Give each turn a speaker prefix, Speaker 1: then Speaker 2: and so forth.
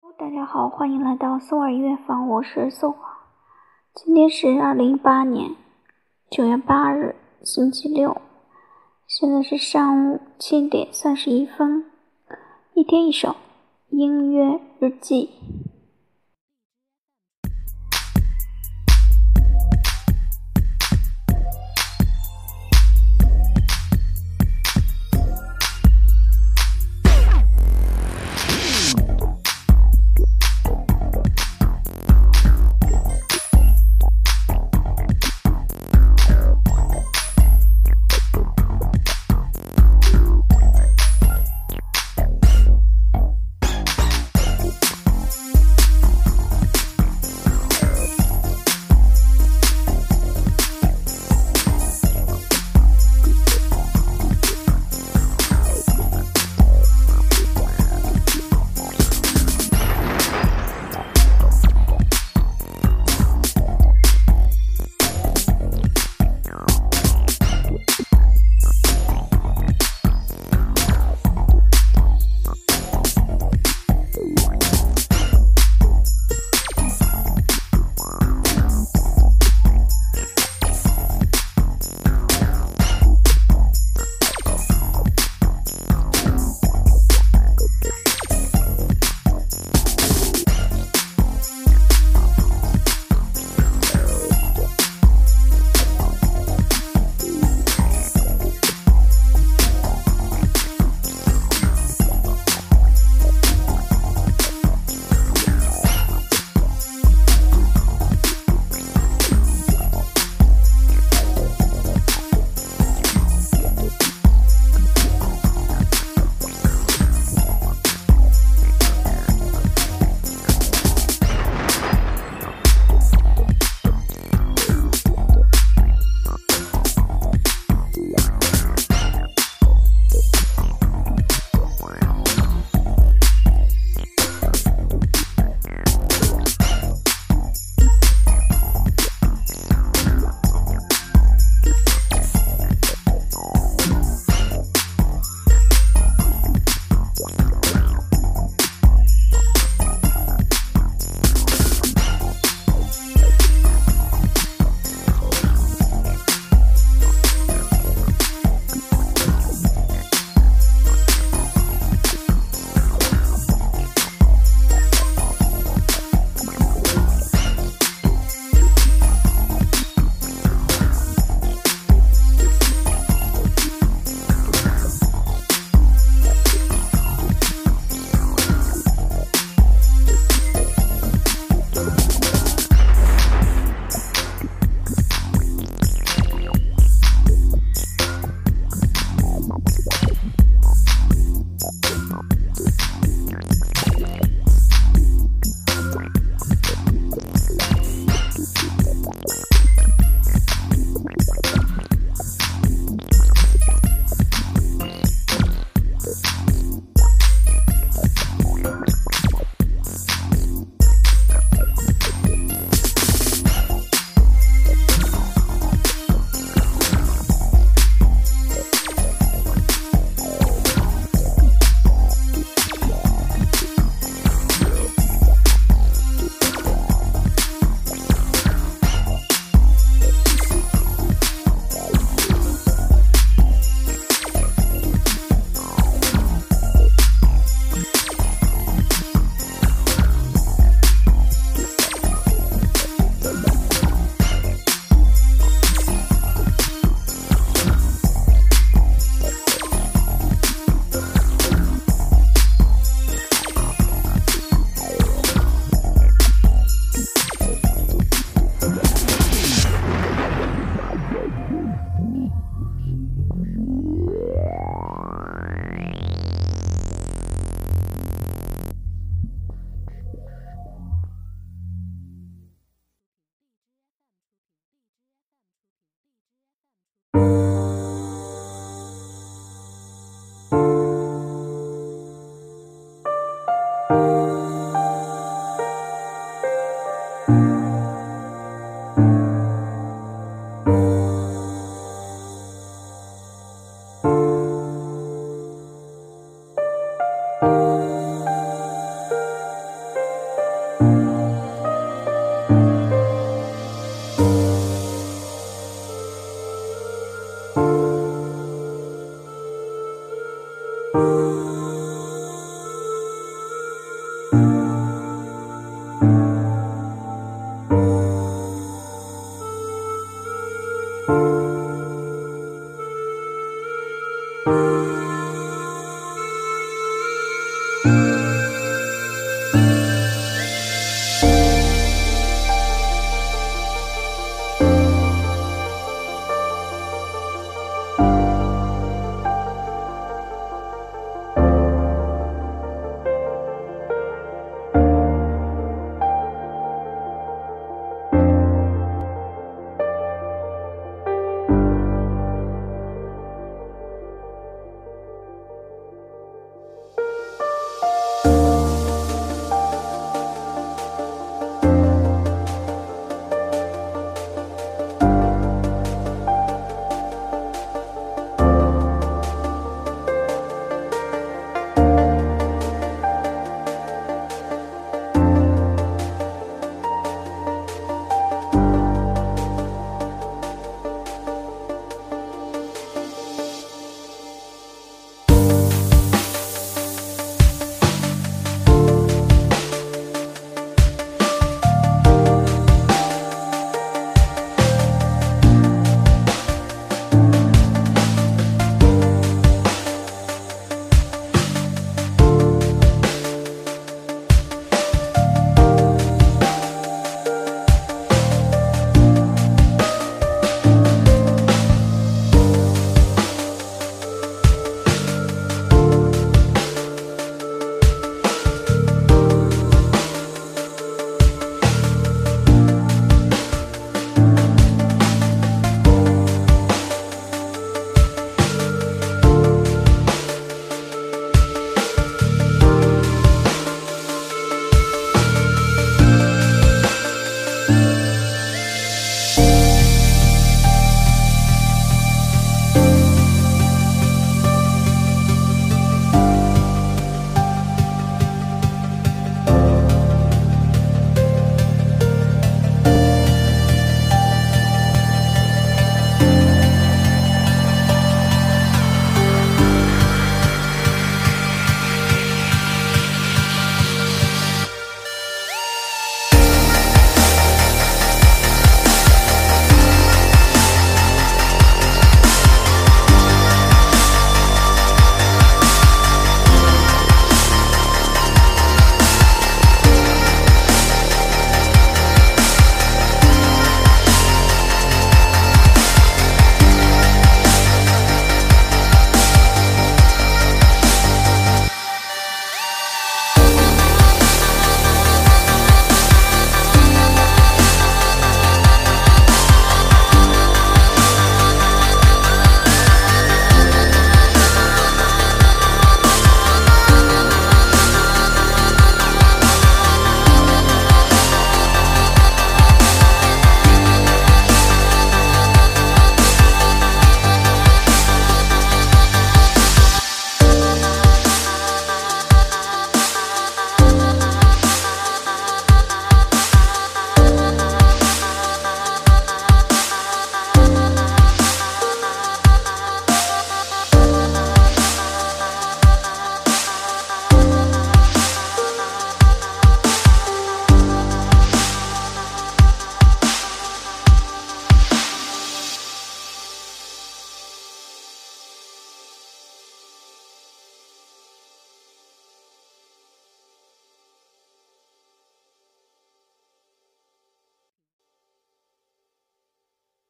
Speaker 1: 大家好，欢迎来到宋尔音乐房，我是宋华。今天是二零一八年九月八日，星期六，现在是上午七点三十一分。一天一首音乐日记。